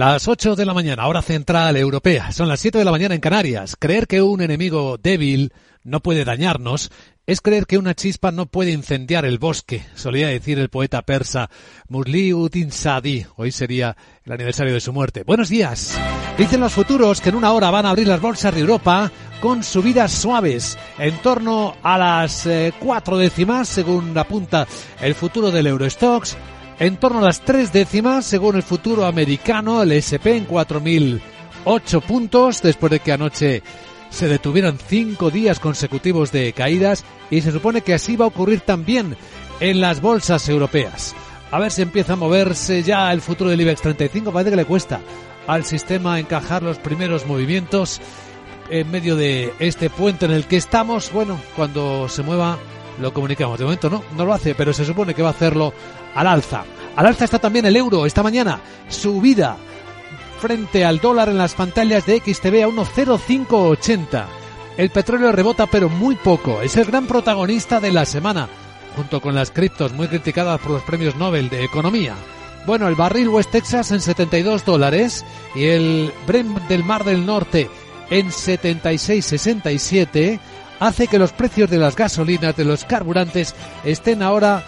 Las 8 de la mañana, hora central europea. Son las 7 de la mañana en Canarias. Creer que un enemigo débil no puede dañarnos es creer que una chispa no puede incendiar el bosque, solía decir el poeta persa Musliuddin Sadi. Hoy sería el aniversario de su muerte. Buenos días. Dicen los futuros que en una hora van a abrir las bolsas de Europa con subidas suaves, en torno a las eh, cuatro décimas, según apunta el futuro del Eurostox, en torno a las tres décimas, según el futuro americano, el SP en 4.008 puntos, después de que anoche se detuvieron cinco días consecutivos de caídas y se supone que así va a ocurrir también en las bolsas europeas. A ver si empieza a moverse ya el futuro del IBEX 35. Parece que le cuesta al sistema encajar los primeros movimientos en medio de este puente en el que estamos. Bueno, cuando se mueva lo comunicamos. De momento no, no lo hace, pero se supone que va a hacerlo al alza. Al alza está también el euro esta mañana. Subida frente al dólar en las pantallas de XTV a 1,0580. El petróleo rebota pero muy poco. Es el gran protagonista de la semana, junto con las criptos muy criticadas por los premios Nobel de Economía. Bueno, el barril West Texas en 72 dólares y el Brent del Mar del Norte en 76,67 hace que los precios de las gasolinas, de los carburantes, estén ahora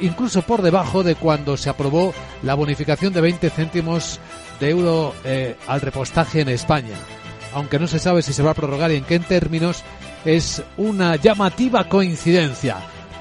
incluso por debajo de cuando se aprobó la bonificación de 20 céntimos de euro eh, al repostaje en España. Aunque no se sabe si se va a prorrogar y en qué términos, es una llamativa coincidencia.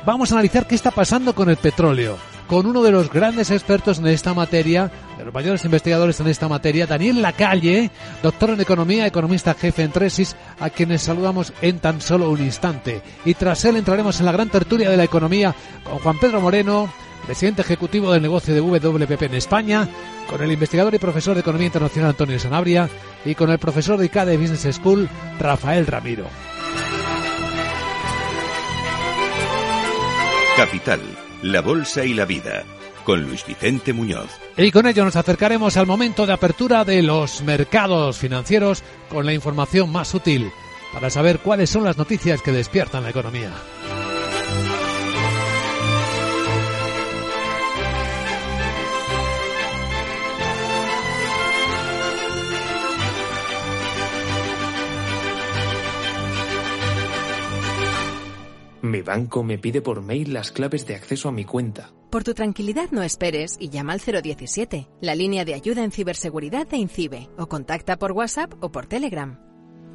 Vamos a analizar qué está pasando con el petróleo, con uno de los grandes expertos en esta materia, de los mayores investigadores en esta materia, Daniel Lacalle, doctor en economía, economista jefe en Tresis, a quienes saludamos en tan solo un instante. Y tras él entraremos en la gran tertulia de la economía con Juan Pedro Moreno, presidente ejecutivo del negocio de WPP en España, con el investigador y profesor de Economía Internacional Antonio Sanabria y con el profesor de ICADE Business School Rafael Ramiro. Capital, la Bolsa y la Vida, con Luis Vicente Muñoz. Y con ello nos acercaremos al momento de apertura de los mercados financieros con la información más útil para saber cuáles son las noticias que despiertan la economía. Mi banco me pide por mail las claves de acceso a mi cuenta. Por tu tranquilidad no esperes y llama al 017, la línea de ayuda en ciberseguridad de INCIBE, o contacta por WhatsApp o por Telegram.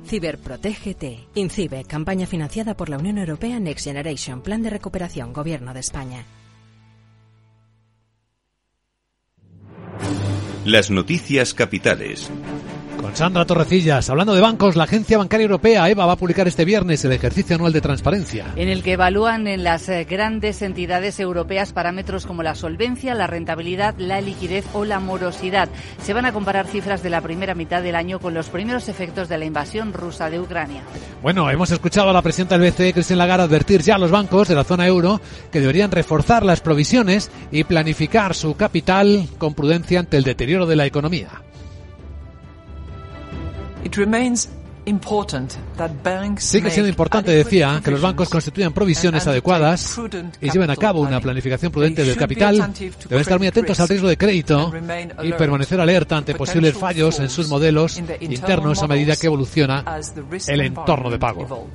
Ciberprotégete. INCIBE, campaña financiada por la Unión Europea Next Generation, Plan de Recuperación, Gobierno de España. Las noticias capitales. Con Sandra Torrecillas, hablando de bancos, la Agencia Bancaria Europea, EVA, va a publicar este viernes el ejercicio anual de transparencia. En el que evalúan en las eh, grandes entidades europeas parámetros como la solvencia, la rentabilidad, la liquidez o la morosidad. Se van a comparar cifras de la primera mitad del año con los primeros efectos de la invasión rusa de Ucrania. Bueno, hemos escuchado a la presidenta del BCE, Christine Lagarde, advertir ya a los bancos de la zona euro que deberían reforzar las provisiones y planificar su capital con prudencia ante el deterioro de la economía. Sigue siendo importante, decía, que los bancos constituyan provisiones adecuadas y lleven a cabo una planificación prudente del capital. Deben estar muy atentos al riesgo de crédito y permanecer alerta ante posibles fallos en sus modelos internos a medida que evoluciona el entorno de pago.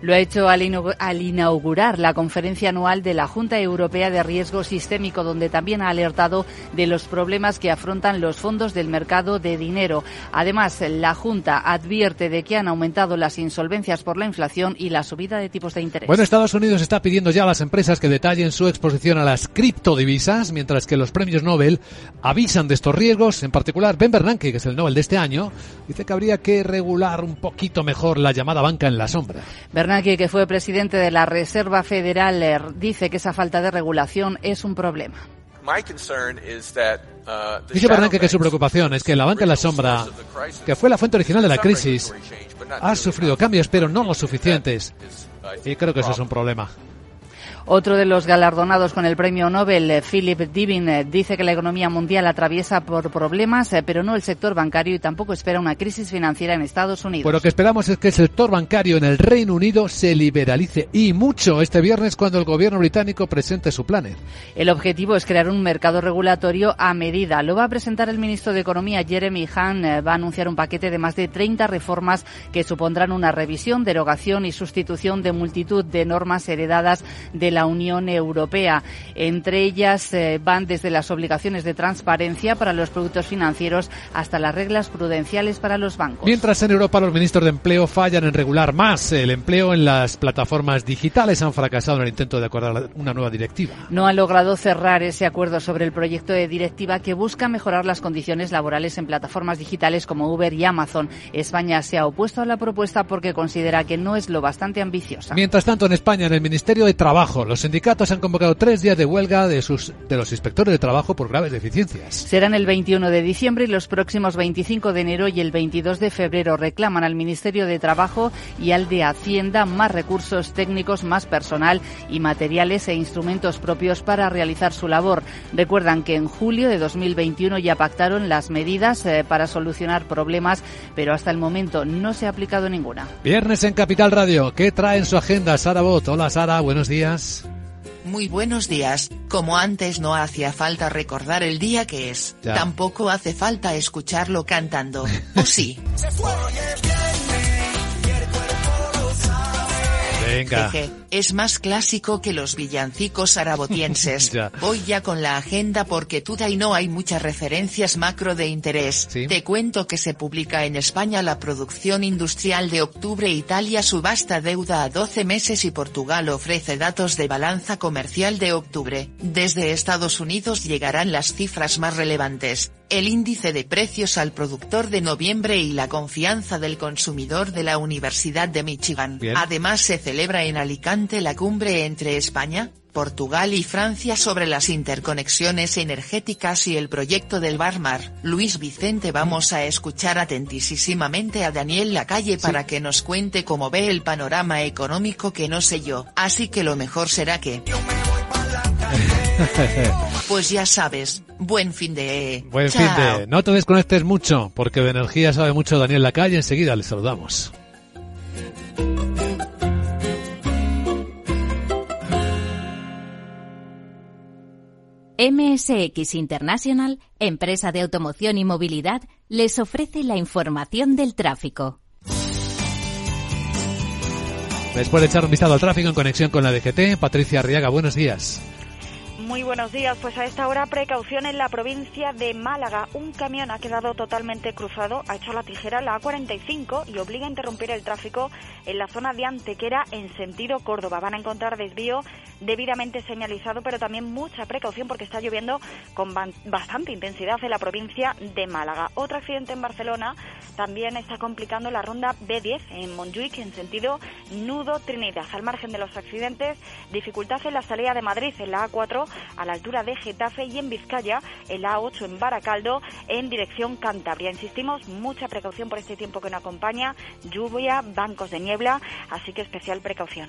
Lo ha hecho al, inaugurar la conferencia anual de la Junta Europea de Riesgo Sistémico, donde también ha alertado de los problemas que afrontan los fondos del mercado de dinero. Además, la Junta advierte de que han aumentado las insolvencias por la inflación y la subida de tipos de interés. Bueno, Estados Unidos está pidiendo ya a las empresas que detallen su exposición a las criptodivisas, mientras que los premios Nobel avisan de estos riesgos. En particular, Ben Bernanke, que es el Nobel de este año, dice que habría que regular un poquito mejor la llamada banca en la sombra. Bernanke, que fue presidente de la Reserva Federal, eh, dice que esa falta de regulación es un problema. Uh, dice Bernanke que su preocupación es que la banca en la sombra, que fue la fuente original de la crisis, ha sufrido cambios, pero no los suficientes. Y creo que eso es un problema. Otro de los galardonados con el premio Nobel, eh, Philip Divin, eh, dice que la economía mundial atraviesa por problemas, eh, pero no el sector bancario y tampoco espera una crisis financiera en Estados Unidos. Pues lo que esperamos es que el sector bancario en el Reino Unido se liberalice y mucho este viernes cuando el gobierno británico presente su plan. El objetivo es crear un mercado regulatorio a medida. Lo va a presentar el ministro de Economía, Jeremy Hunt. Va a anunciar un paquete de más de 30 reformas que supondrán una revisión, derogación y sustitución de multitud de normas heredadas de la la Unión Europea. Entre ellas eh, van desde las obligaciones de transparencia para los productos financieros hasta las reglas prudenciales para los bancos. Mientras en Europa los ministros de empleo fallan en regular más el empleo en las plataformas digitales, han fracasado en el intento de acordar una nueva directiva. No han logrado cerrar ese acuerdo sobre el proyecto de directiva que busca mejorar las condiciones laborales en plataformas digitales como Uber y Amazon. España se ha opuesto a la propuesta porque considera que no es lo bastante ambiciosa. Mientras tanto, en España, en el Ministerio de Trabajo, los sindicatos han convocado tres días de huelga de, sus, de los inspectores de trabajo por graves deficiencias. Serán el 21 de diciembre y los próximos 25 de enero y el 22 de febrero. Reclaman al Ministerio de Trabajo y al de Hacienda más recursos técnicos, más personal y materiales e instrumentos propios para realizar su labor. Recuerdan que en julio de 2021 ya pactaron las medidas eh, para solucionar problemas, pero hasta el momento no se ha aplicado ninguna. Viernes en Capital Radio. ¿Qué trae en su agenda Sara Bot? Hola Sara, buenos días. Muy buenos días, como antes no hacía falta recordar el día que es, tampoco hace falta escucharlo cantando, ¿o sí? Venga. es más clásico que los villancicos arabotienses. Voy ya con la agenda porque y no hay muchas referencias macro de interés. Te cuento que se publica en España la producción industrial de octubre Italia subasta deuda a 12 meses y Portugal ofrece datos de balanza comercial de octubre. Desde Estados Unidos llegarán las cifras más relevantes el índice de precios al productor de noviembre y la confianza del consumidor de la Universidad de Michigan. Además se celebra en Alicante la cumbre entre España, Portugal y Francia sobre las interconexiones energéticas y el proyecto del Barmar. Luis Vicente vamos a escuchar atentísimamente a Daniel Lacalle para que nos cuente cómo ve el panorama económico que no sé yo, así que lo mejor será que... Pues ya sabes, buen fin de... Buen fin de... No te desconectes mucho, porque de energía sabe mucho Daniel Lacalle. Enseguida le saludamos. MSX International, empresa de automoción y movilidad, les ofrece la información del tráfico. Después de echar un vistazo al tráfico en conexión con la DGT, Patricia Arriaga, buenos días. Muy buenos días. Pues a esta hora precaución en la provincia de Málaga. Un camión ha quedado totalmente cruzado, ha hecho la tijera la A45 y obliga a interrumpir el tráfico en la zona de Antequera en sentido Córdoba. Van a encontrar desvío debidamente señalizado, pero también mucha precaución porque está lloviendo con bastante intensidad en la provincia de Málaga. Otro accidente en Barcelona también está complicando la ronda B10 en Montjuic en sentido Nudo Trinidad. Al margen de los accidentes, dificultad en la salida de Madrid en la A4 a la altura de Getafe y en Vizcaya, el A8 en Baracaldo, en dirección Cantabria. Insistimos, mucha precaución por este tiempo que nos acompaña, lluvia, bancos de niebla, así que especial precaución.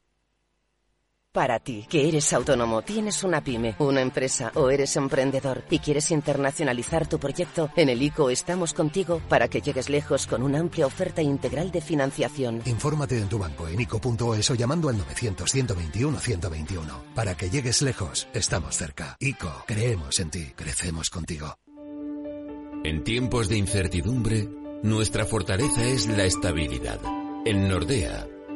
Para ti, que eres autónomo, tienes una pyme, una empresa o eres emprendedor y quieres internacionalizar tu proyecto, en el ICO estamos contigo para que llegues lejos con una amplia oferta integral de financiación. Infórmate en tu banco en ICO.es o llamando al 900-121-121. Para que llegues lejos, estamos cerca. ICO, creemos en ti, crecemos contigo. En tiempos de incertidumbre, nuestra fortaleza es la estabilidad. En Nordea,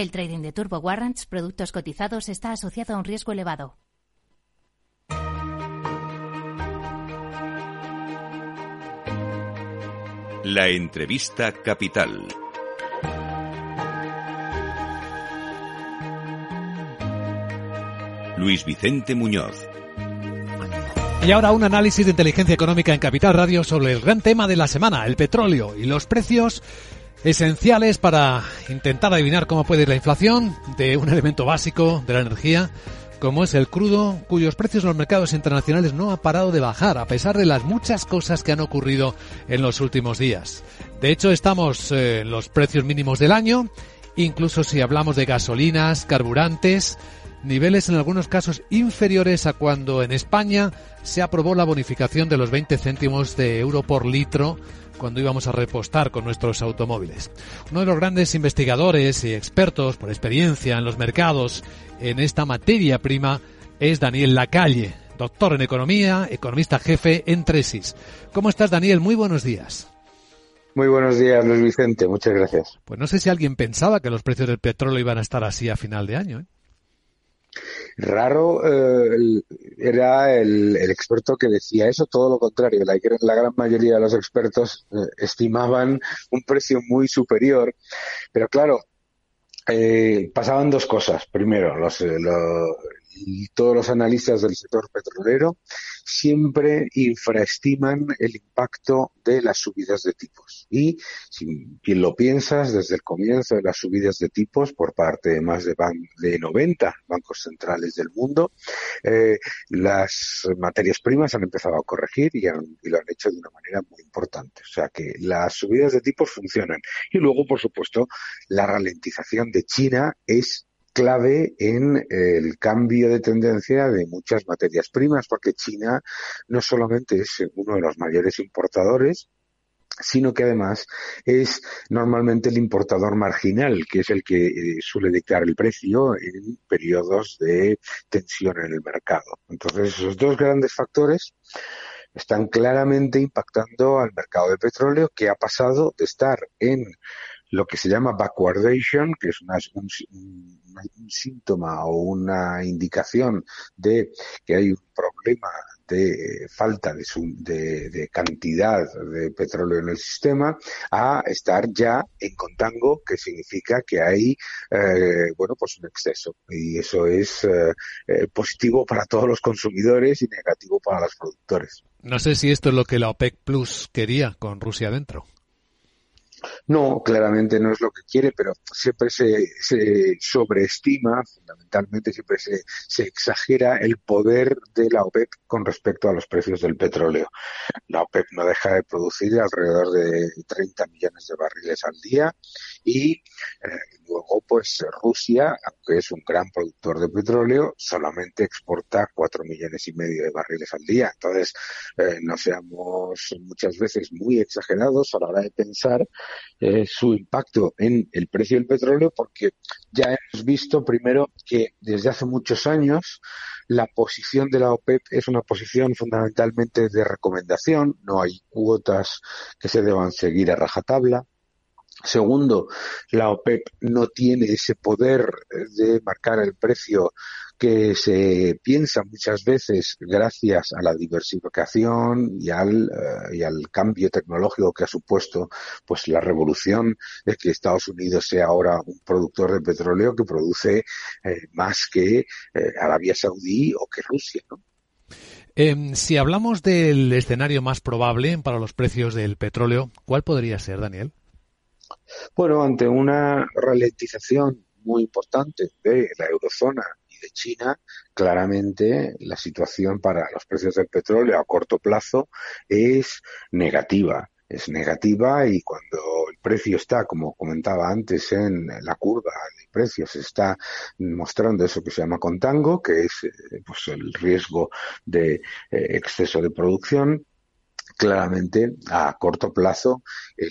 El trading de Turbo Warrants, productos cotizados, está asociado a un riesgo elevado. La entrevista capital. Luis Vicente Muñoz. Y ahora un análisis de inteligencia económica en Capital Radio sobre el gran tema de la semana, el petróleo y los precios esenciales para intentar adivinar cómo puede ir la inflación de un elemento básico de la energía como es el crudo, cuyos precios en los mercados internacionales no ha parado de bajar, a pesar de las muchas cosas que han ocurrido en los últimos días. De hecho, estamos eh, en los precios mínimos del año, incluso si hablamos de gasolinas, carburantes, niveles en algunos casos inferiores a cuando en España se aprobó la bonificación de los 20 céntimos de euro por litro cuando íbamos a repostar con nuestros automóviles. Uno de los grandes investigadores y expertos por experiencia en los mercados en esta materia prima es Daniel Lacalle, doctor en economía, economista jefe en Tresis. ¿Cómo estás, Daniel? Muy buenos días. Muy buenos días, Luis Vicente. Muchas gracias. Pues no sé si alguien pensaba que los precios del petróleo iban a estar así a final de año. ¿eh? Raro eh, era el, experto que decía eso, todo lo contrario. La, gran mayoría de los expertos eh, estimaban un precio muy superior, pero claro, eh, pasaban dos cosas. Primero, los, todos los analistas del sector petrolero siempre infraestiman el impacto de las subidas de tipos. Y si bien lo piensas, desde el comienzo de las subidas de tipos por parte de más de, de 90 bancos centrales del mundo, eh, las materias primas han empezado a corregir y, y lo han hecho de una manera muy importante. O sea que las subidas de tipos funcionan. Y luego, por supuesto, la ralentización de China es clave en el cambio de tendencia de muchas materias primas, porque China no solamente es uno de los mayores importadores, sino que además es normalmente el importador marginal, que es el que eh, suele dictar el precio en periodos de tensión en el mercado. Entonces, esos dos grandes factores están claramente impactando al mercado de petróleo, que ha pasado de estar en lo que se llama backwardation, que es un, síntoma o una indicación de que hay un problema de falta de, de, cantidad de petróleo en el sistema a estar ya en contango, que significa que hay, eh, bueno, pues un exceso. Y eso es eh, eh, positivo para todos los consumidores y negativo para los productores. No sé si esto es lo que la OPEC Plus quería con Rusia dentro. No, claramente no es lo que quiere, pero siempre se, sobreestima, fundamentalmente siempre se, se, exagera el poder de la OPEP con respecto a los precios del petróleo. La OPEP no deja de producir alrededor de 30 millones de barriles al día y eh, luego pues Rusia, aunque es un gran productor de petróleo, solamente exporta 4 millones y medio de barriles al día. Entonces, eh, no seamos muchas veces muy exagerados a la hora de pensar eh, su impacto en el precio del petróleo porque ya hemos visto primero que desde hace muchos años la posición de la OPEP es una posición fundamentalmente de recomendación, no hay cuotas que se deban seguir a rajatabla. Segundo, la OPEP no tiene ese poder de marcar el precio que se piensa muchas veces gracias a la diversificación y al, eh, y al cambio tecnológico que ha supuesto pues la revolución de que Estados Unidos sea ahora un productor de petróleo que produce eh, más que eh, Arabia Saudí o que Rusia, ¿no? Em, si hablamos del escenario más probable para los precios del petróleo, ¿cuál podría ser, Daniel? Bueno, ante una ralentización muy importante de la eurozona de China, claramente la situación para los precios del petróleo a corto plazo es negativa es negativa y cuando el precio está, como comentaba antes, en la curva de precios, está mostrando eso que se llama contango, que es eh, pues el riesgo de eh, exceso de producción, claramente a corto plazo el,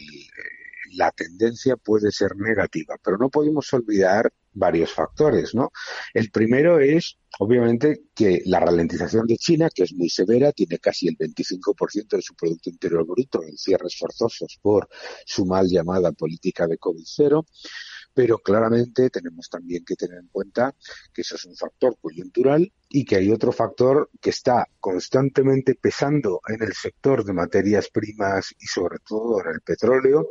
la tendencia puede ser negativa, pero no podemos olvidar varios factores, ¿no? El primero es, obviamente, que la ralentización de China, que es muy severa, tiene casi el 25% de su Producto Interior Bruto en cierres forzosos por su mal llamada política de COVID-0, pero claramente tenemos también que tener en cuenta que eso es un factor coyuntural y que hay otro factor que está constantemente pesando en el sector de materias primas y sobre todo en el petróleo,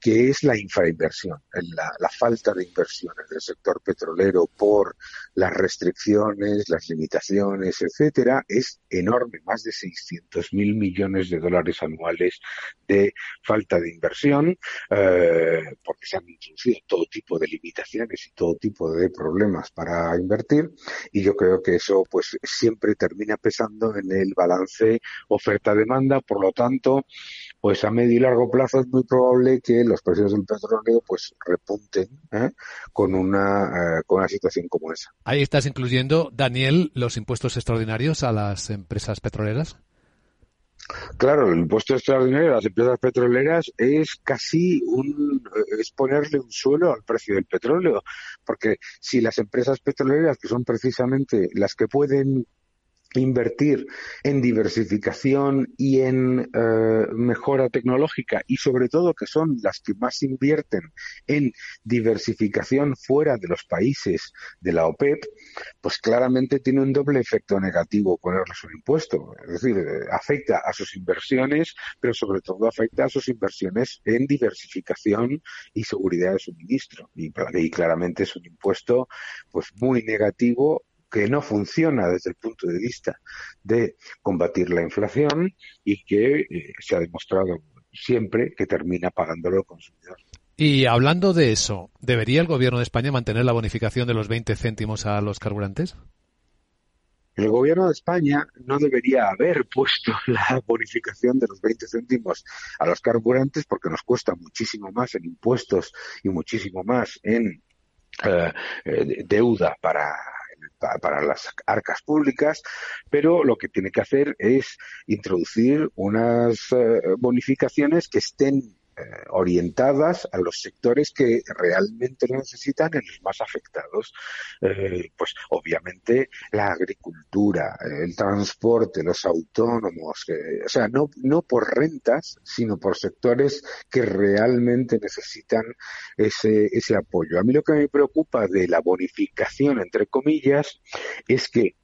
que es la infrainversión, la, la falta de inversiones del sector petrolero por las restricciones, las limitaciones, etcétera, es enorme, más de 600 mil millones de dólares anuales de falta de inversión, eh, porque se han introducido todo tipo de limitaciones y todo tipo de problemas para invertir, y yo creo que eso pues siempre termina pesando en el balance oferta-demanda, por lo tanto, pues a medio y largo plazo es muy probable que los precios del petróleo pues repunten ¿eh? con una eh, con una situación como esa. Ahí estás incluyendo, Daniel, los impuestos extraordinarios a las empresas petroleras. Claro, el impuesto extraordinario a las empresas petroleras es casi un es ponerle un suelo al precio del petróleo, porque si las empresas petroleras, que son precisamente las que pueden invertir en diversificación y en eh, mejora tecnológica y sobre todo que son las que más invierten en diversificación fuera de los países de la OPEP, pues claramente tiene un doble efecto negativo ponerles un impuesto. Es decir, eh, afecta a sus inversiones, pero sobre todo afecta a sus inversiones en diversificación y seguridad de suministro. Y, y claramente es un impuesto pues muy negativo que no funciona desde el punto de vista de combatir la inflación y que eh, se ha demostrado siempre que termina pagándolo el consumidor. Y hablando de eso, ¿debería el gobierno de España mantener la bonificación de los 20 céntimos a los carburantes? El gobierno de España no debería haber puesto la bonificación de los 20 céntimos a los carburantes porque nos cuesta muchísimo más en impuestos y muchísimo más en eh, eh, deuda para para las arcas públicas, pero lo que tiene que hacer es introducir unas eh, bonificaciones que estén orientadas a los sectores que realmente lo necesitan en los más afectados. Eh, pues obviamente la agricultura, el transporte, los autónomos, o sea, no, no por rentas, sino por sectores que realmente necesitan ese, ese apoyo. A mí lo que me preocupa de la bonificación, entre comillas, es que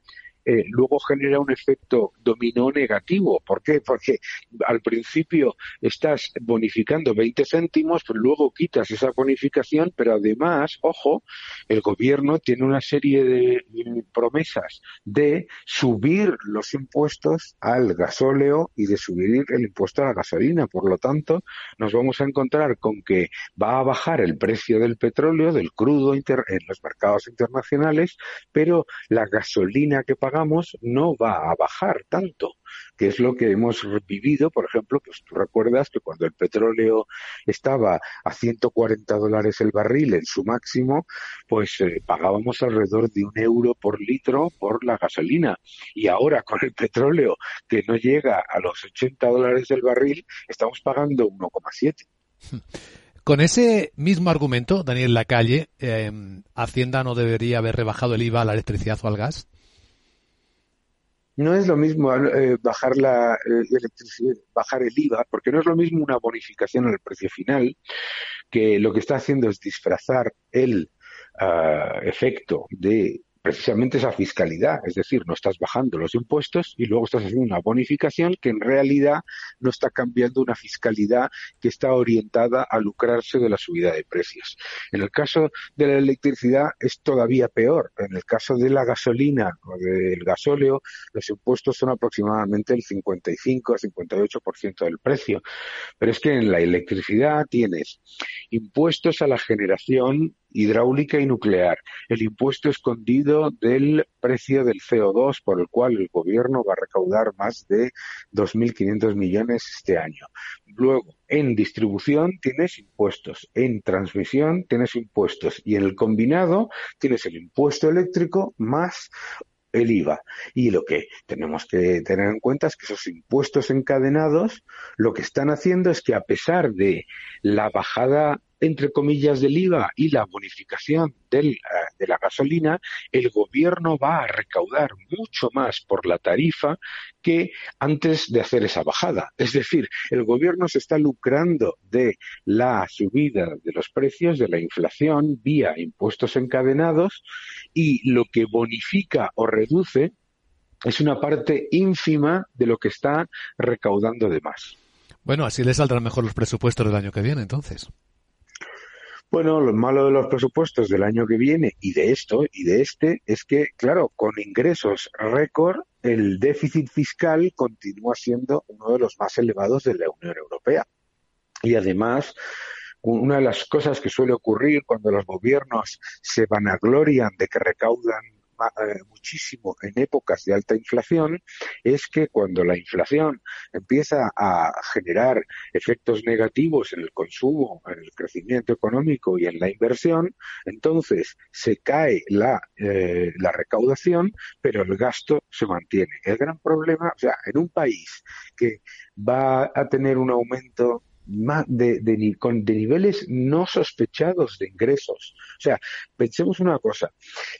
eh, luego genera un efecto dominó negativo. ¿Por qué? Porque al principio estás bonificando 20 céntimos, pero luego quitas esa bonificación, pero además, ojo, el gobierno tiene una serie de promesas de subir los impuestos al gasóleo y de subir el impuesto a la gasolina. Por lo tanto, nos vamos a encontrar con que va a bajar el precio del petróleo, del crudo en los mercados internacionales, pero la gasolina que pagamos no va a bajar tanto, que es lo que hemos vivido, por ejemplo, pues tú recuerdas que cuando el petróleo estaba a 140 dólares el barril en su máximo, pues eh, pagábamos alrededor de un euro por litro por la gasolina. Y ahora con el petróleo que no llega a los 80 dólares el barril, estamos pagando 1,7. Con ese mismo argumento, Daniel Lacalle, eh, ¿Hacienda no debería haber rebajado el IVA a la electricidad o al gas? No es lo mismo eh, bajar la electricidad, bajar el IVA, porque no es lo mismo una bonificación el precio final, que lo que está haciendo es disfrazar el ah, efecto de precisamente esa fiscalidad, es decir, no estás bajando los impuestos y luego estás haciendo una bonificación que en realidad no está cambiando una fiscalidad que está orientada a lucrarse de la subida de precios. En el caso de la electricidad es todavía peor. En el caso de la gasolina o del gasóleo, los impuestos son aproximadamente el 55 a 58% del precio. Pero es que en la electricidad tienes impuestos a la generación hidráulica y nuclear, el impuesto escondido del precio del CO2 por el cual el gobierno va a recaudar más de 2.500 millones este año. Luego, en distribución tienes impuestos, en transmisión tienes impuestos y en el combinado tienes el impuesto eléctrico más el IVA. Y lo que tenemos que tener en cuenta es que esos impuestos encadenados lo que están haciendo es que a pesar de la bajada entre comillas, del IVA y la bonificación del, eh, de la gasolina, el gobierno va a recaudar mucho más por la tarifa que antes de hacer esa bajada. Es decir, el gobierno se está lucrando de la subida de los precios, de la inflación, vía impuestos encadenados, y lo que bonifica o reduce es una parte ínfima de lo que está recaudando de más. Bueno, así le saldrán mejor los presupuestos del año que viene, entonces. Bueno, lo malo de los presupuestos del año que viene y de esto y de este es que, claro, con ingresos récord, el déficit fiscal continúa siendo uno de los más elevados de la Unión Europea. Y además, una de las cosas que suele ocurrir cuando los gobiernos se vanaglorian de que recaudan muchísimo en épocas de alta inflación es que cuando la inflación empieza a generar efectos negativos en el consumo, en el crecimiento económico y en la inversión, entonces se cae la, eh, la recaudación, pero el gasto se mantiene. El gran problema, o sea, en un país que va a tener un aumento de, de, con, de niveles no sospechados de ingresos. O sea, pensemos una cosa,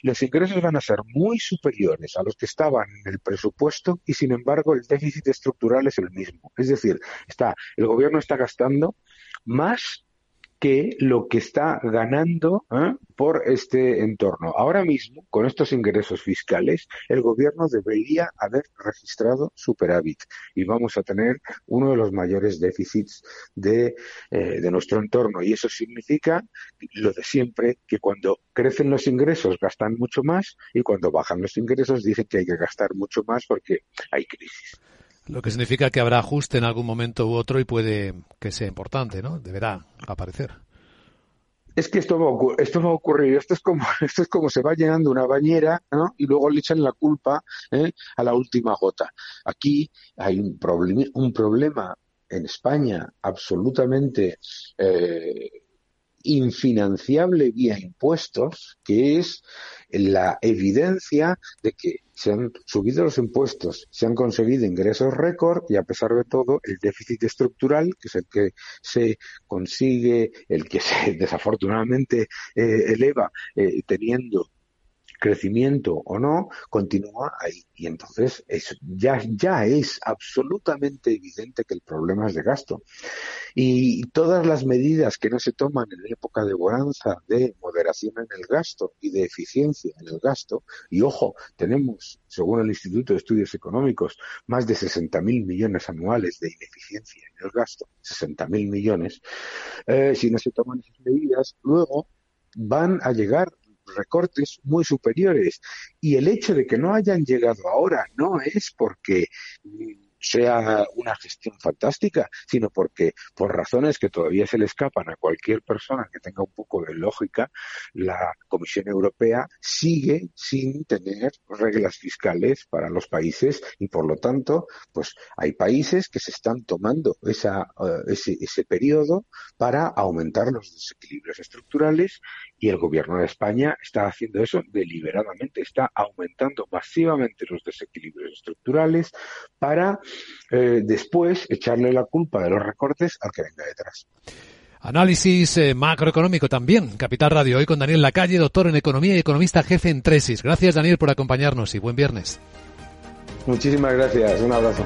los ingresos van a ser muy superiores a los que estaban en el presupuesto y sin embargo el déficit estructural es el mismo. Es decir, está, el gobierno está gastando más que lo que está ganando ¿eh? por este entorno. Ahora mismo, con estos ingresos fiscales, el gobierno debería haber registrado superávit y vamos a tener uno de los mayores déficits de, eh, de nuestro entorno. Y eso significa lo de siempre, que cuando crecen los ingresos gastan mucho más y cuando bajan los ingresos dicen que hay que gastar mucho más porque hay crisis. Lo que significa que habrá ajuste en algún momento u otro y puede que sea importante, ¿no? Deberá aparecer. Es que esto va, esto va a ocurrir, esto es como esto es como se va llenando una bañera ¿no? y luego le echan la culpa ¿eh? a la última gota. Aquí hay un, problema, un problema en España absolutamente eh, infinanciable vía impuestos, que es la evidencia de que se han subido los impuestos, se han conseguido ingresos récord y a pesar de todo el déficit estructural, que es el que se consigue, el que se desafortunadamente eh, eleva eh, teniendo crecimiento o no, continúa ahí. Y entonces es, ya, ya es absolutamente evidente que el problema es de gasto. Y todas las medidas que no se toman en época de bonanza de moderación en el gasto y de eficiencia en el gasto, y ojo, tenemos, según el Instituto de Estudios Económicos, más de 60.000 millones anuales de ineficiencia en el gasto, 60.000 millones, eh, si no se toman esas medidas, luego van a llegar recortes muy superiores. Y el hecho de que no hayan llegado ahora no es porque sea una gestión fantástica, sino porque por razones que todavía se le escapan a cualquier persona que tenga un poco de lógica, la Comisión Europea sigue sin tener reglas fiscales para los países y por lo tanto, pues hay países que se están tomando esa, eh, ese, ese periodo para aumentar los desequilibrios estructurales y el gobierno de España está haciendo eso deliberadamente, está aumentando masivamente los desequilibrios estructurales para eh, después echarle la culpa de los recortes al que venga detrás. Análisis eh, macroeconómico también. Capital Radio, hoy con Daniel Lacalle, doctor en Economía y economista jefe en Tresis. Gracias, Daniel, por acompañarnos y buen viernes. Muchísimas gracias. Un abrazo.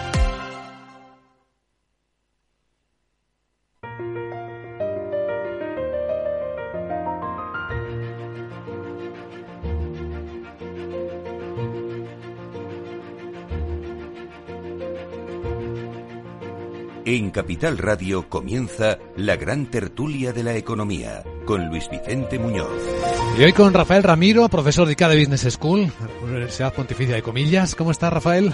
En Capital Radio comienza la gran tertulia de la economía con Luis Vicente Muñoz. Y hoy con Rafael Ramiro, profesor de ICADE Business School, Universidad Pontificia de Comillas. ¿Cómo está Rafael?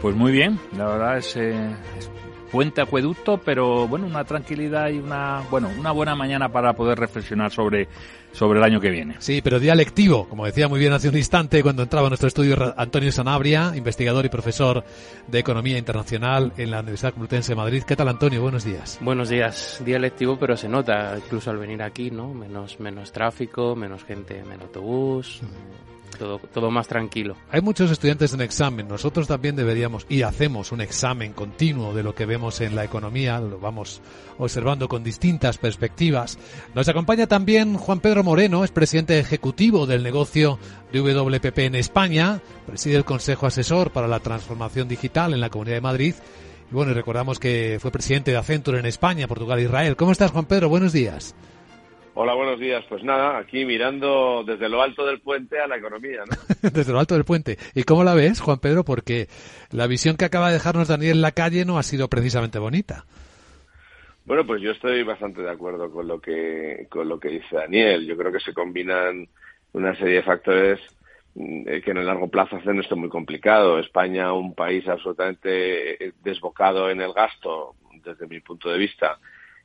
Pues muy bien, la verdad es, eh, es puente acueducto, pero bueno, una tranquilidad y una, bueno, una buena mañana para poder reflexionar sobre, sobre el año que viene. Sí, pero día lectivo, como decía muy bien hace un instante cuando entraba a nuestro estudio Antonio Sanabria, investigador y profesor de Economía Internacional en la Universidad Complutense de Madrid. ¿Qué tal, Antonio? Buenos días. Buenos días. Día lectivo, pero se nota incluso al venir aquí, ¿no? Menos, menos tráfico, menos gente en autobús todo, todo más tranquilo. Hay muchos estudiantes en examen. Nosotros también deberíamos y hacemos un examen continuo de lo que vemos en la economía, lo vamos observando con distintas perspectivas. Nos acompaña también Juan Pedro Moreno, es presidente ejecutivo del negocio de WPP en España, preside el Consejo Asesor para la Transformación Digital en la Comunidad de Madrid. Y bueno, recordamos que fue presidente de Accenture en España, Portugal e Israel. ¿Cómo estás, Juan Pedro? Buenos días. Hola, buenos días. Pues nada, aquí mirando desde lo alto del puente a la economía, ¿no? desde lo alto del puente. ¿Y cómo la ves, Juan Pedro? Porque la visión que acaba de dejarnos Daniel en la calle no ha sido precisamente bonita. Bueno, pues yo estoy bastante de acuerdo con lo que con lo que dice Daniel. Yo creo que se combinan una serie de factores mm, que en el largo plazo hacen esto muy complicado. España, un país absolutamente eh, desbocado en el gasto, desde mi punto de vista,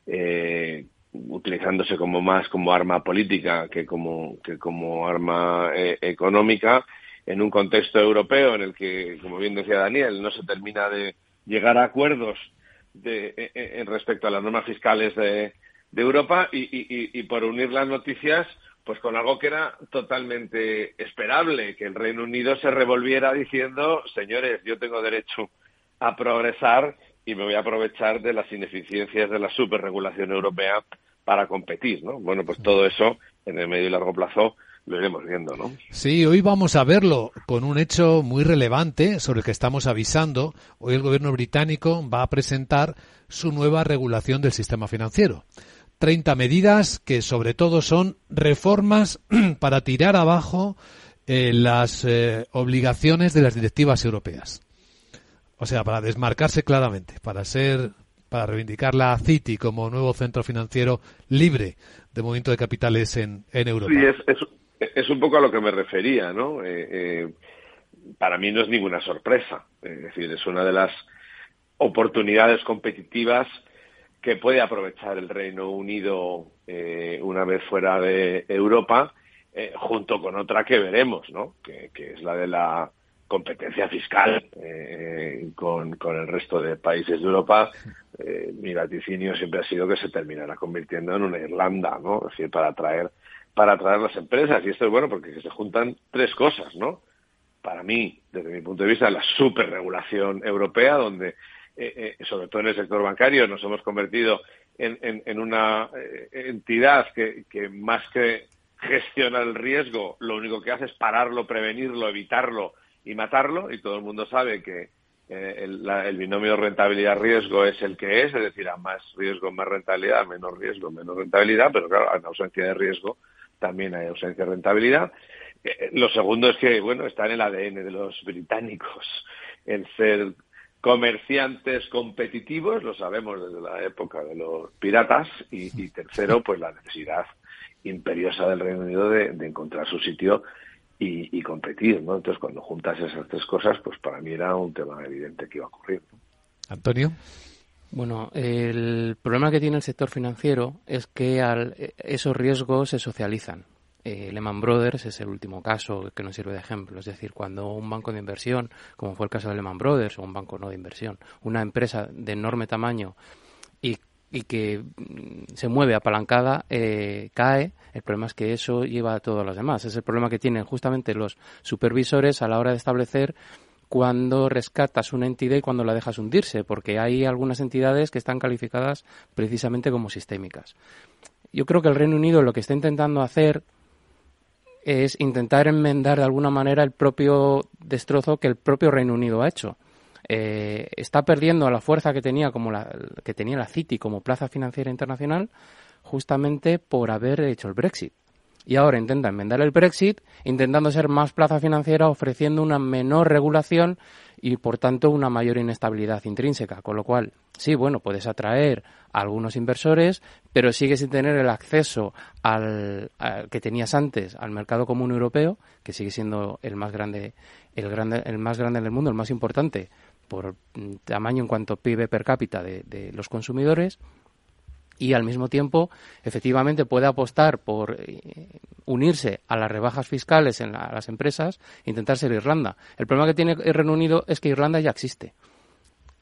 eh, utilizándose como más como arma política que como, que como arma eh, económica en un contexto europeo en el que, como bien decía Daniel, no se termina de llegar a acuerdos de, e, e, en respecto a las normas fiscales de, de Europa y, y, por unir las noticias pues con algo que era totalmente esperable, que el Reino Unido se revolviera diciendo, señores, yo tengo derecho a progresar y me voy a aprovechar de las ineficiencias de la superregulación europea para competir, ¿no? Bueno, pues todo eso en el medio y largo plazo lo iremos viendo, ¿no? Sí, hoy vamos a verlo con un hecho muy relevante sobre el que estamos avisando. Hoy el gobierno británico va a presentar su nueva regulación del sistema financiero. 30 medidas que sobre todo son reformas para tirar abajo eh, las eh, obligaciones de las directivas europeas. O sea, para desmarcarse claramente, para ser, para reivindicar la Citi como nuevo centro financiero libre de movimiento de capitales en, en Europa. Sí, es, es, un poco a lo que me refería, ¿no? Eh, eh, para mí no es ninguna sorpresa. Es decir, es una de las oportunidades competitivas que puede aprovechar el Reino Unido eh, una vez fuera de Europa, junto con otra que veremos, ¿no? que es la de la competencia fiscal eh, con, con, el resto de países de Europa, eh, mi vaticinio siempre ha sido que se terminará convirtiendo en una Irlanda, ¿no? Es decir, para atraer, para atraer las empresas. Y esto es bueno porque se juntan tres cosas, ¿no? Para mí, desde mi punto de vista, la superregulación europea, donde, eh, eh sobre todo en el sector bancario, nos hemos convertido en, en, en una eh, entidad que, que más que gestionar el riesgo, lo único que hace es pararlo, prevenirlo, evitarlo, y matarlo, y todo el mundo sabe que, eh, el, binomio rentabilidad-riesgo es el que es, es decir, a más riesgo, más rentabilidad, menos riesgo, menos rentabilidad, pero claro, en ausencia de riesgo también hay ausencia de rentabilidad. Eh, lo segundo es que, bueno, está en el ADN de los británicos el ser comerciantes competitivos, lo sabemos desde la época de los piratas, y, tercero, pues la necesidad imperiosa del Reino Unido de, encontrar su sitio y, competir, ¿no? Entonces, cuando juntas esas tres cosas, pues para mí era un tema evidente que iba a ocurrir. Antonio. Bueno, el problema que tiene el sector financiero es que esos riesgos se socializan. Eh, Lehman Brothers es el último caso que nos sirve de ejemplo. Es decir, cuando un banco de inversión, como fue el caso de Lehman Brothers, o un banco no de inversión, una empresa de enorme tamaño y, que mm, se mueve apalancada, eh, cae, el problema es que eso lleva a todos los demás. Es el problema que tienen justamente los supervisores a la hora de establecer cuando rescatas una entidad y cuando la dejas hundirse, porque hay algunas entidades que están calificadas precisamente como sistémicas. Yo creo que el Reino Unido lo que está intentando hacer es intentar enmendar de alguna manera el propio destrozo que el propio Reino Unido ha hecho. Eh, está perdiendo la fuerza que tenía como la que tenía la City como plaza financiera internacional justamente por haber hecho el Brexit. Y ahora intenta enmendar el Brexit, intentando ser más plaza financiera, ofreciendo una menor regulación y por tanto una mayor inestabilidad intrínseca. Con lo cual, sí, bueno, puedes atraer a algunos inversores, pero sigues sin tener el acceso al, que tenías antes al mercado común europeo, que sigue siendo el más grande, el grande, el más grande del mundo, el más importante por mm, tamaño en cuanto PIB per cápita de los consumidores y al mismo tiempo efectivamente puede apostar por eh, unirse a las rebajas fiscales en las empresas e intentar ser Irlanda. El problema que tiene el Reino Unido es que Irlanda ya existe.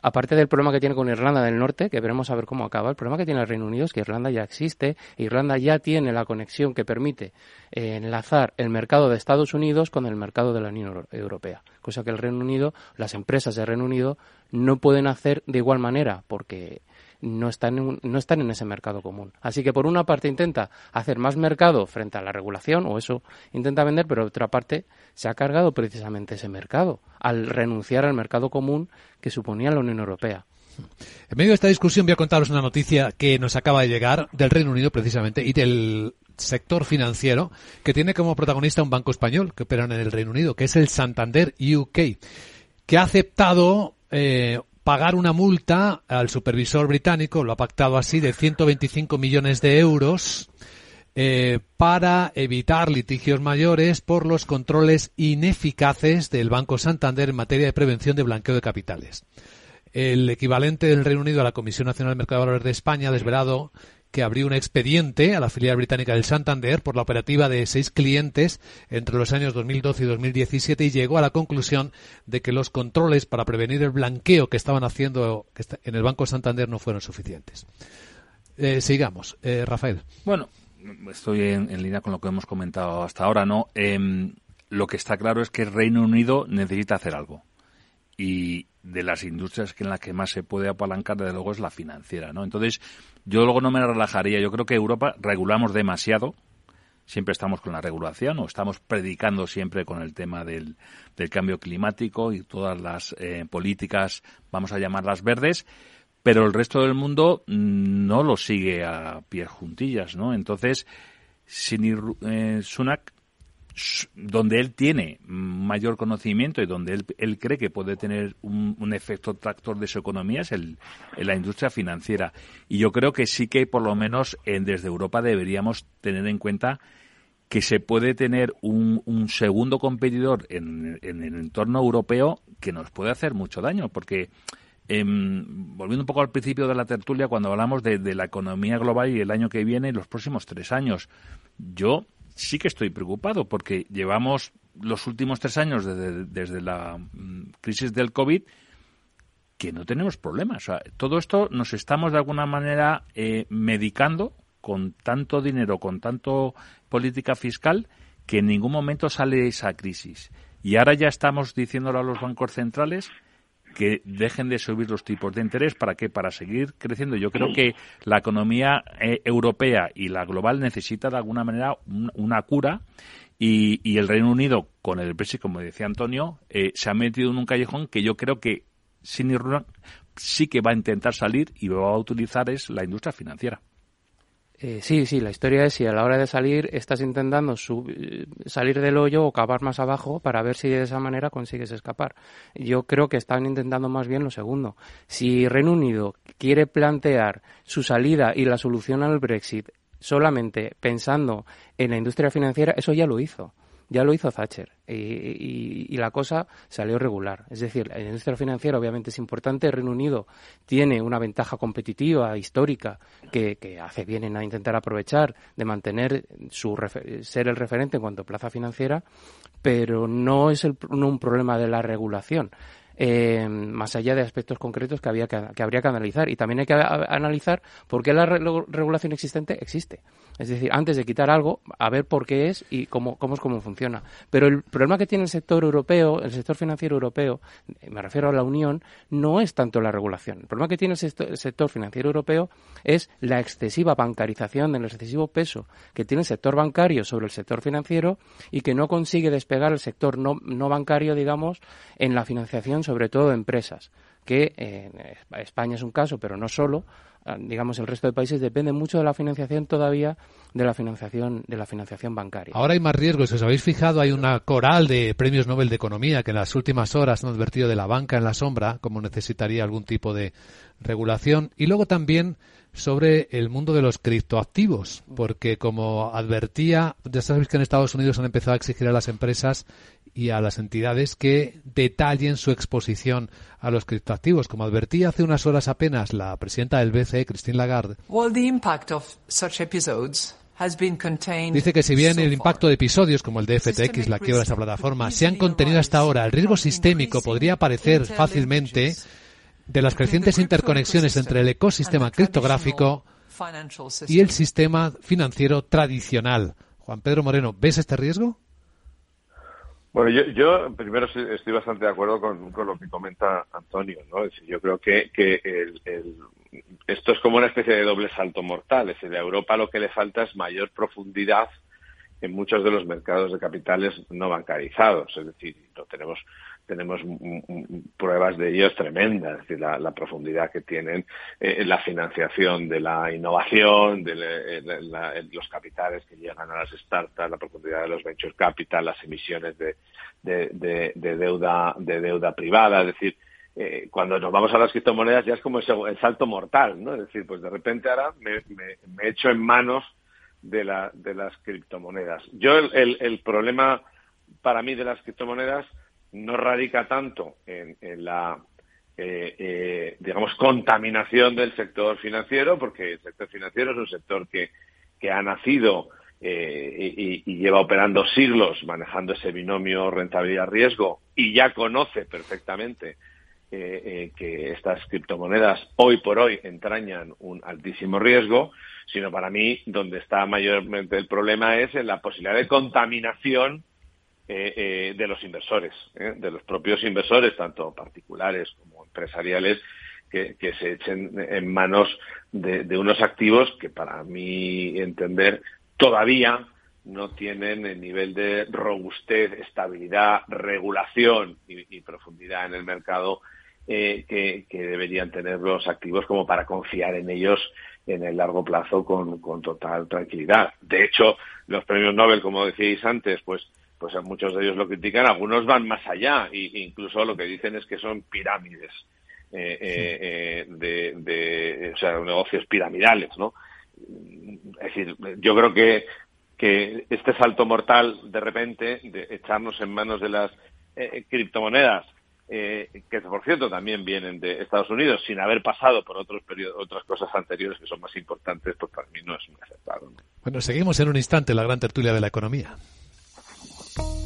Aparte del problema que tiene con Irlanda del Norte, que veremos a ver cómo acaba, el problema que tiene el Reino Unido es que Irlanda ya existe, Irlanda ya tiene la conexión que permite eh, enlazar el mercado de Estados Unidos con el mercado de la Unión Europea, cosa que el Reino Unido, las empresas del Reino Unido no pueden hacer de igual manera, porque no están, en, no están en ese mercado común. Así que por una parte intenta hacer más mercado frente a la regulación, o eso intenta vender, pero por otra parte se ha cargado precisamente ese mercado al renunciar al mercado común que suponía la Unión Europea. En medio de esta discusión voy a contaros una noticia que nos acaba de llegar del Reino Unido precisamente y del sector financiero que tiene como protagonista un banco español que opera en el Reino Unido, que es el Santander UK, que ha aceptado eh, pagar una multa al supervisor británico, lo ha pactado así, de 125 millones de euros eh, para evitar litigios mayores por los controles ineficaces del Banco Santander en materia de prevención de blanqueo de capitales. El equivalente del Reino Unido a la Comisión Nacional del Mercado de Valores de España ha desvelado que abrió un expediente a la filial británica del Santander por la operativa de seis clientes entre los años 2012 y 2017 y llegó a la conclusión de que los controles para prevenir el blanqueo que estaban haciendo en el Banco Santander no fueron suficientes. Eh, sigamos, eh, Rafael. Bueno, estoy en, línea con lo que hemos comentado hasta ahora, ¿no? Em, lo que está claro es que Reino Unido necesita hacer algo. Y de las industrias que en las que más se puede apalancar, desde luego, es la financiera, ¿no? Entonces, yo luego no me relajaría. Yo creo que Europa regulamos demasiado. Siempre estamos con la regulación o estamos predicando siempre con el tema del, cambio climático y todas las eh, políticas, vamos a llamarlas verdes, pero el resto del mundo no lo sigue a pies juntillas, ¿no? Entonces, sin eh, Sunak donde él tiene mayor conocimiento y donde él, cree que puede tener un, efecto tractor de su economía es el, en la industria financiera. Y yo creo que sí que por lo menos en, desde Europa deberíamos tener en cuenta que se puede tener un, segundo competidor en, el entorno europeo que nos puede hacer mucho daño, porque em, volviendo un poco al principio de la tertulia, cuando hablamos de, de la economía global y el año que viene, los próximos tres años, yo sí que estoy preocupado porque llevamos los últimos tres años desde, la mm, crisis del COVID que no tenemos problemas. todo esto nos estamos de alguna manera eh, medicando con tanto dinero, con tanto política fiscal, que en ningún momento sale esa crisis. Y ahora ya estamos diciéndolo a los bancos centrales que dejen de subir los tipos de interés. ¿Para qué? Para seguir creciendo. Yo creo que la economía eh, europea y la global necesita de alguna manera una cura. Y, el Reino Unido, con el Brexit, como decía Antonio, eh, se ha metido en un callejón que yo creo que sin irrunar, sí que va a intentar salir y lo va a utilizar es la industria financiera. Eh, sí, sí, la historia es si a la hora de salir estás intentando eh, salir del hoyo o cavar más abajo para ver si de esa manera consigues escapar. Yo creo que están intentando más bien lo segundo. Si Reino Unido quiere plantear su salida y la solución al Brexit solamente pensando en la industria financiera, eso ya lo hizo. Ya lo hizo Thatcher y, la cosa salió regular. Es decir, la industria financiera obviamente es importante. El Reino Unido tiene una ventaja competitiva, histórica, que, hace bien en intentar aprovechar de mantener su ser el referente en cuanto a plaza financiera, pero no es un problema de la regulación. Eh, más allá de aspectos concretos que, había que, habría que analizar. Y también hay que analizar por qué la regulación existente existe. Es decir, antes de quitar algo, a ver por qué es y cómo, cómo es cómo funciona. Pero el problema que tiene el sector europeo, el sector financiero europeo, me refiero a la Unión, no es tanto la regulación. El problema que tiene el sector, financiero europeo es la excesiva bancarización, el excesivo peso que tiene el sector bancario sobre el sector financiero y que no consigue despegar el sector no, no bancario, digamos, en la financiación, sobre todo de empresas que eh, España es un caso, pero no solo, digamos, el resto de países depende mucho de la financiación todavía de la financiación de la financiación bancaria. Ahora hay más riesgos. Si os habéis fijado, hay una coral de premios Nobel de Economía que en las últimas horas han advertido de la banca en la sombra, como necesitaría algún tipo de regulación. Y luego también sobre el mundo de los criptoactivos, porque como advertía, ya sabéis que en Estados Unidos han empezado a exigir a las empresas y a las entidades que detallen su exposición a los criptoactivos. Como advertía hace unas horas apenas la presidenta del BCE, Christine Lagarde, Dice que si bien el impacto de episodios como el de FTX, la quiebra de esta plataforma, se han contenido hasta ahora, el riesgo sistémico podría aparecer fácilmente de las crecientes interconexiones entre el ecosistema criptográfico y el sistema financiero tradicional. Juan Pedro Moreno, ¿ves este riesgo? Bueno, yo, yo primero estoy bastante de acuerdo con, lo que comenta Antonio, ¿no? Es decir, yo creo que, que el, esto es como una especie de doble salto mortal. Es decir, a Europa lo que le falta es mayor profundidad en muchos de los mercados de capitales no bancarizados. Es decir, no tenemos tenemos pruebas de ello tremendas, es decir, la, profundidad que tienen eh, la financiación de la innovación, de eh, los capitales que llegan a las startups, la profundidad de los venture capital, las emisiones de, deuda de deuda privada, es decir, eh, cuando nos vamos a las criptomonedas ya es como el salto mortal, ¿no? Es decir, pues de repente ahora me, me, echo en manos de, la, de las criptomonedas. Yo el, el problema para mí de las criptomonedas no radica tanto en, la, eh, eh, digamos, contaminación del sector financiero, porque el sector financiero es un sector que, que ha nacido eh, y, lleva operando siglos manejando ese binomio rentabilidad-riesgo y ya conoce perfectamente que estas criptomonedas hoy por hoy entrañan un altísimo riesgo, sino para mí donde está mayormente el problema es en la posibilidad de contaminación eh, eh, de los inversores, ¿eh? de los propios inversores, tanto particulares como empresariales, que, se echen en manos de, unos activos que, para mi entender, todavía no tienen el nivel de robustez, estabilidad, regulación y, profundidad en el mercado que, deberían tener los activos como para confiar en ellos en el largo plazo con, con total tranquilidad. De hecho, los premios Nobel, como decíais antes, pues pues muchos de ellos lo critican, algunos van más allá e incluso lo que dicen es que son pirámides eh, eh, eh, de, de, o sea, negocios piramidales, ¿no? Es decir, yo creo que, que este salto mortal de repente de echarnos en manos de las criptomonedas que por cierto también vienen de Estados Unidos sin haber pasado por otros periodos, otras cosas anteriores que son más importantes, pues para mí no es muy aceptado. Bueno, seguimos en un instante la gran tertulia de la economía.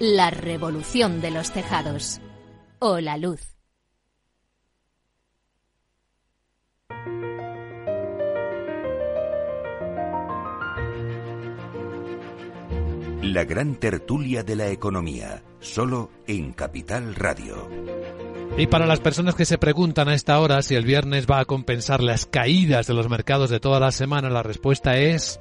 la revolución de los tejados. O la luz. La gran tertulia de la economía, solo en Capital Radio. Y para las personas que se preguntan a esta hora si el viernes va a compensar las caídas de los mercados de toda la semana, la respuesta es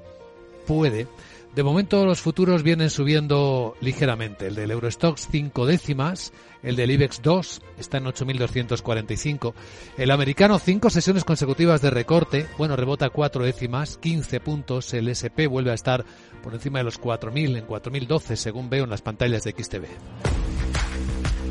puede. De momento los futuros vienen subiendo ligeramente. El del Eurostox 5 décimas, el del IBEX 2 está en 8.245. El americano 5 sesiones consecutivas de recorte, bueno, rebota 4 décimas, 15 puntos. El SP vuelve a estar por encima de los 4.000 en 4.012 según veo en las pantallas de XTV.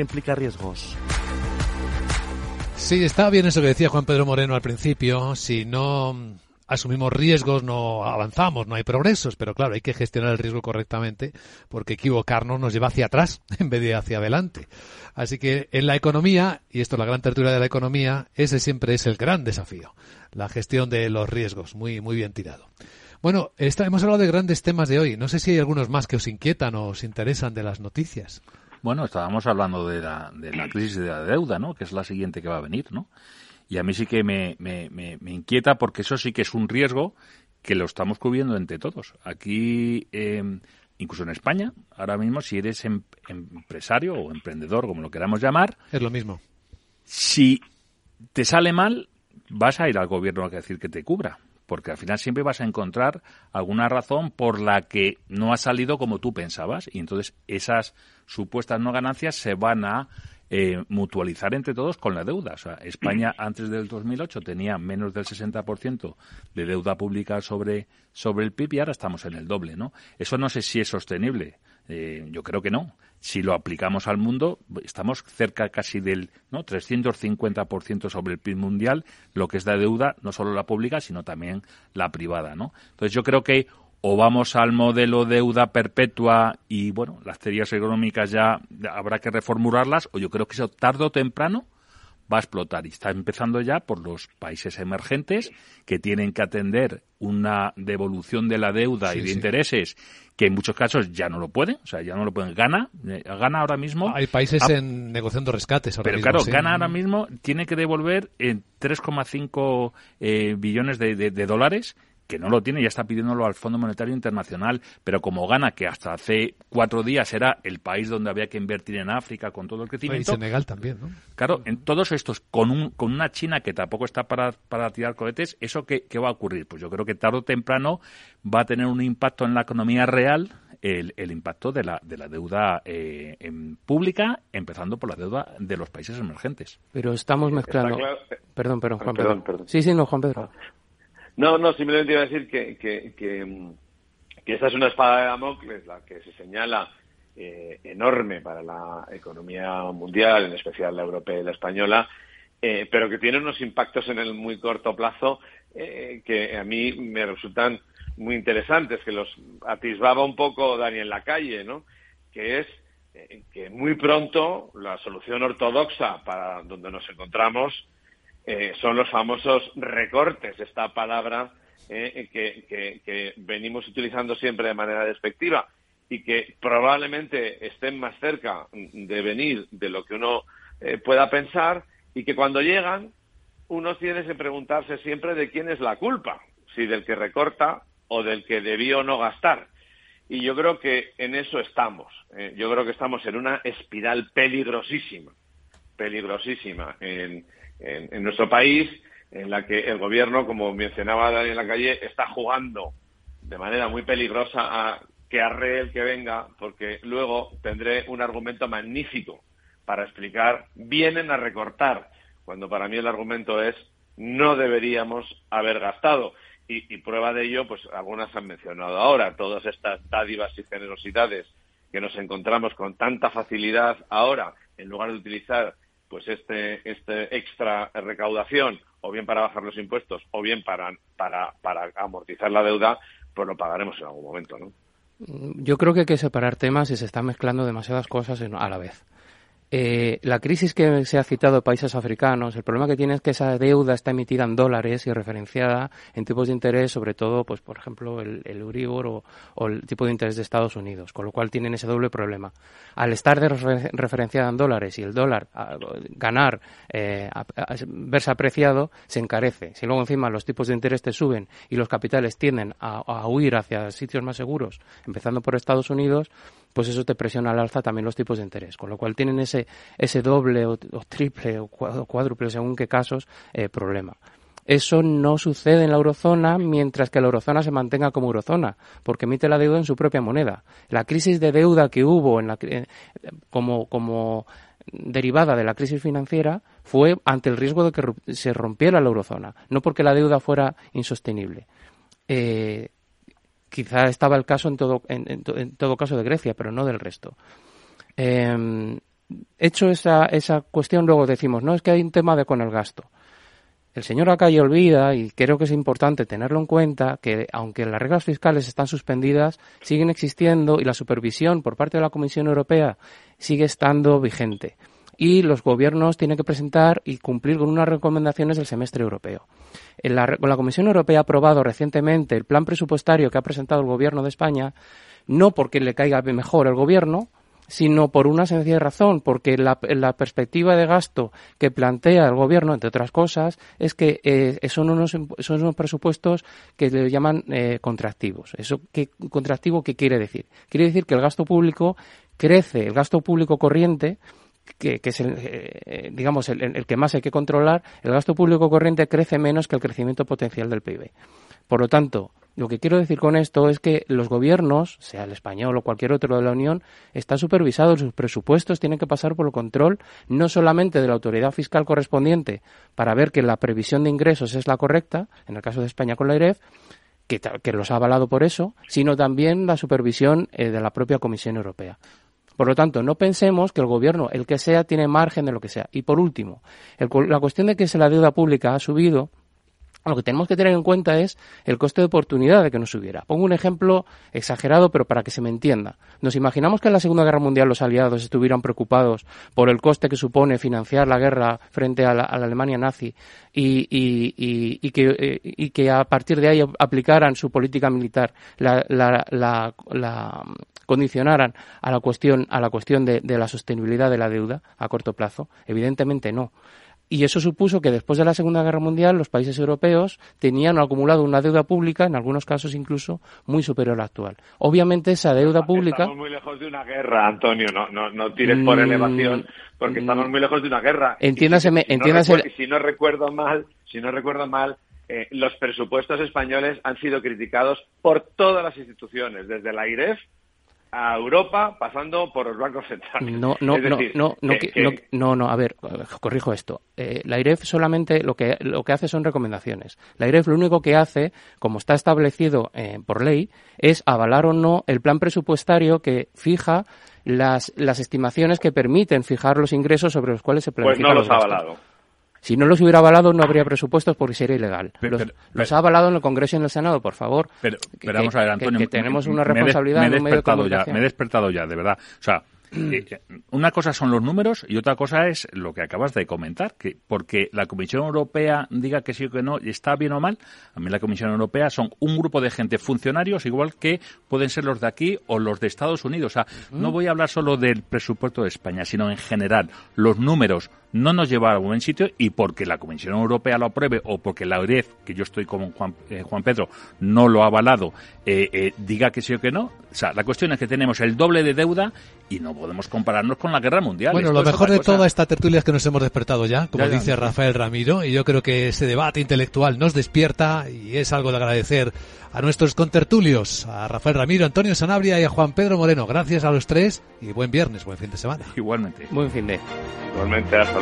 implica riesgos. Sí, está bien eso que decía Juan Pedro Moreno al principio. Si no asumimos riesgos, no avanzamos, no hay progresos, pero claro, hay que gestionar el riesgo correctamente porque equivocarnos nos lleva hacia atrás en vez de hacia adelante. Así que en la economía, y esto es la gran tertulia de la economía, ese siempre es el gran desafío, la gestión de los riesgos, muy, muy bien tirado. Bueno, hemos hablado de grandes temas de hoy. No sé si hay algunos más que os inquietan o os interesan de las noticias. Bueno, estábamos hablando de la, de la crisis de la deuda, ¿no? Que es la siguiente que va a venir, ¿no? Y a mí sí que me, me, me, inquieta porque eso sí que es un riesgo que lo estamos cubriendo entre todos. Aquí, eh, incluso en España, ahora mismo, si eres em, empresario o emprendedor, como lo queramos llamar, es lo mismo. Si te sale mal, vas a ir al gobierno a decir que te cubra porque al final siempre vas a encontrar alguna razón por la que no ha salido como tú pensabas y entonces esas supuestas no ganancias se van a eh, mutualizar entre todos con la deuda. O sea, España antes del 2008 tenía menos del 60% de deuda pública sobre, sobre el PIB y ahora estamos en el doble, ¿no? Eso no sé si es sostenible. Eh, yo creo que no si lo aplicamos al mundo, estamos cerca casi del ¿no? 350% sobre el PIB mundial, lo que es la deuda, no solo la pública, sino también la privada. ¿no? Entonces yo creo que o vamos al modelo deuda perpetua y, bueno, las teorías económicas ya habrá que reformularlas, o yo creo que eso tarde o temprano va a explotar y está empezando ya por los países emergentes que tienen que atender una devolución de la deuda y de intereses que en muchos casos ya no lo pueden, o sea, ya no lo pueden. Gana, gana ahora mismo. Hay países en negociando rescates ahora Pero claro, gana ahora mismo, tiene que devolver en 3,5 eh, billones de, de, dólares que no lo tiene, ya está pidiéndolo al Fondo Monetario Internacional, pero como gana que hasta hace cuatro días era el país donde había que invertir en África con todo el crecimiento. Y Senegal también, ¿no? Claro, en todos estos, con, un, con una China que tampoco está para, para tirar cohetes, ¿eso qué, qué va a ocurrir? Pues yo creo que tarde o temprano va a tener un impacto en la economía real el, el, impacto de la, de la deuda eh, en pública, empezando por la deuda de los países emergentes. Pero estamos mezclando. Perdón, perdón, Juan Pedro. Sí, sí, no, Juan Pedro. No, no, simplemente iba a decir que, que, que, esta es una espada de Damocles, la que se señala eh, enorme para la economía mundial, en especial la europea y la española, eh, pero que tiene unos impactos en el muy corto plazo eh, que a mí me resultan muy interesantes, que los atisbaba un poco Daniel Lacalle, ¿no? Que es que muy pronto la solución ortodoxa para donde nos encontramos eh, son los famosos recortes, esta palabra eh, que, venimos utilizando siempre de manera despectiva y que probablemente estén más cerca de venir de lo que uno eh, pueda pensar y que cuando llegan uno tiene que preguntarse siempre de quién es la culpa, si del que recorta o del que debió no gastar. Y yo creo que en eso estamos. Eh, yo creo que estamos en una espiral peligrosísima, peligrosísima en, en, nuestro país, en la que el gobierno, como mencionaba Daniel Lacalle, está jugando de manera muy peligrosa a que arree el que venga, porque luego tendré un argumento magnífico para explicar, vienen a recortar, cuando para mí el argumento es no deberíamos haber gastado. Y, prueba de ello, pues algunas han mencionado ahora, todas estas dádivas y generosidades que nos encontramos con tanta facilidad ahora, en lugar de utilizar pues este, este extra recaudación, o bien para bajar los impuestos, o bien para, para, para amortizar la deuda, pues lo pagaremos en algún momento, ¿no? Yo creo que hay que separar temas y se están mezclando demasiadas cosas a la vez. Eh, la crisis que se ha citado de países africanos, el problema que tiene es que esa deuda está emitida en dólares y referenciada en tipos de interés, sobre todo, pues por ejemplo, el, el Euribor o, el tipo de interés de Estados Unidos, con lo cual tienen ese doble problema. Al estar referenciada en dólares y el dólar ganar, eh, verse apreciado, se encarece. Si luego encima los tipos de interés te suben y los capitales tienden a, a huir hacia sitios más seguros, empezando por Estados Unidos, pues eso te presiona al alza también los tipos de interés, con lo cual tienen ese, ese doble o, triple o cuádruple, según qué casos, eh, problema. Eso no sucede en la eurozona mientras que la eurozona se mantenga como eurozona, porque emite la deuda en su propia moneda. La crisis de deuda que hubo en la, eh, como, como derivada de la crisis financiera fue ante el riesgo de que se rompiera la eurozona, no porque la deuda fuera insostenible. Eh, quizá estaba el caso en todo, en, todo caso de Grecia, pero no del resto. Eh, hecho esa, esa cuestión, luego decimos, no, es que hay un tema de con el gasto. El señor Acalle olvida, y creo que es importante tenerlo en cuenta, que aunque las reglas fiscales están suspendidas, siguen existiendo y la supervisión por parte de la Comisión Europea sigue estando vigente. Y los gobiernos tienen que presentar y cumplir con unas recomendaciones del semestre europeo la, la Comisión Europea ha aprobado recientemente el plan presupuestario que ha presentado el Gobierno de España, no porque le caiga mejor el Gobierno, sino por una sencilla razón, porque la, perspectiva de gasto que plantea el gobierno, entre otras cosas, es que eh, son, unos, son unos presupuestos que le llaman eh, contractivos. ¿Eso qué contractivo qué quiere decir? Quiere decir que el gasto público crece, el gasto público corriente que, es el, eh, digamos, el, que más hay que controlar, el gasto público corriente crece menos que el crecimiento potencial del PIB. Por lo tanto, lo que quiero decir con esto es que los gobiernos, sea el español o cualquier otro de la Unión, están supervisados, sus presupuestos tienen que pasar por el control no solamente de la autoridad fiscal correspondiente para ver que la previsión de ingresos es la correcta, en el caso de España con la IREF, que, que los ha avalado por eso, sino también la supervisión eh, de la propia Comisión Europea. Por lo tanto, no pensemos que el gobierno, el que sea, tiene margen de lo que sea. Y por último, la cuestión de que la deuda pública ha subido, lo que tenemos que tener en cuenta es el coste de oportunidad de que no subiera. Pongo un ejemplo exagerado, pero para que se me entienda. Nos imaginamos que en la Segunda Guerra Mundial los aliados estuvieran preocupados por el coste que supone financiar la guerra frente a la, Alemania nazi y, que, eh, y, que, a partir de ahí aplicaran su política militar, la condicionaran a la cuestión, a la cuestión de, la sostenibilidad de la deuda a corto plazo? Evidentemente no. Y eso supuso que después de la Segunda Guerra Mundial los países europeos tenían acumulado una deuda pública, en algunos casos incluso, muy superior a la actual. Obviamente esa deuda pública... Estamos muy lejos de una guerra, Antonio, no, no, no tires por mm, elevación, porque estamos muy lejos de una guerra. Entiéndase... Si, no, recuerdo, mal, si no recuerdo mal, eh, los presupuestos españoles han sido criticados por todas las instituciones, desde la IREF a Europa pasando por los bancos centrales. No, no, no, no, no, no, a ver, corrijo esto. Eh, la IREF solamente lo que, lo que hace son recomendaciones. La IREF lo único que hace, como está establecido eh, por ley, es avalar o no el plan presupuestario que fija las, las estimaciones que permiten fijar los ingresos sobre los cuales se planifican Pues no los, ha avalado. Si no los hubiera avalado, no habría presupuestos porque sería ilegal. los, ha avalado en el Congreso y en el Senado, por favor. Pero, vamos a ver, Antonio. Que, tenemos una responsabilidad me, he despertado ya, me he despertado ya, de verdad. O sea, eh, una cosa son los números y otra cosa es lo que acabas de comentar, que porque la Comisión Europea diga que sí o que no, está bien o mal, a mí la Comisión Europea son un grupo de gente, funcionarios, igual que pueden ser los de aquí o los de Estados Unidos. O sea, no voy a hablar solo del presupuesto de España, sino en general. Los números no nos llevan a buen sitio y porque la Comisión Europea lo apruebe o porque la OREF, que yo estoy como Juan, eh, Juan Pedro, no lo ha avalado, eh, eh, diga que sí o que no. O sea, la cuestión es que tenemos el doble de deuda y no podemos compararnos con la guerra mundial. Bueno, lo mejor de toda esta tertulia es que nos hemos despertado ya, como dice Rafael Ramiro, y yo creo que ese debate intelectual nos despierta y es algo de agradecer a nuestros contertulios, a Rafael Ramiro, Antonio Sanabria y a Juan Pedro Moreno. Gracias a los tres y buen viernes, buen fin de semana. Igualmente. Buen fin de. Igualmente, hasta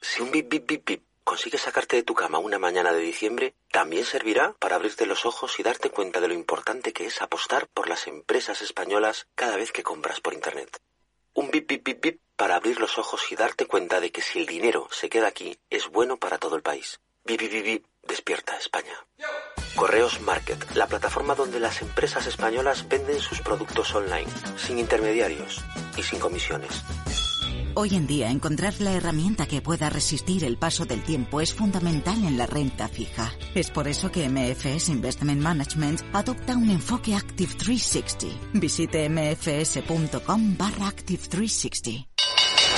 Si un bip, bip, bip, bip consigue sacarte de tu cama una mañana de diciembre, también servirá para abrirte los ojos y darte cuenta de lo importante que es apostar por las empresas españolas cada vez que compras por Internet. Un bip, bip, bip, bip para abrir los ojos y darte cuenta de que si el dinero se queda aquí, es bueno para todo el país. Bip despierta España. Correos Market, la plataforma donde las empresas españolas venden sus productos online, sin intermediarios y sin comisiones. Hoy en día encontrar la herramienta que pueda resistir el paso del tiempo es fundamental en la renta fija. Es por eso que MFS Investment Management adopta un enfoque Active 360. Visite mfs.com barra Active 360.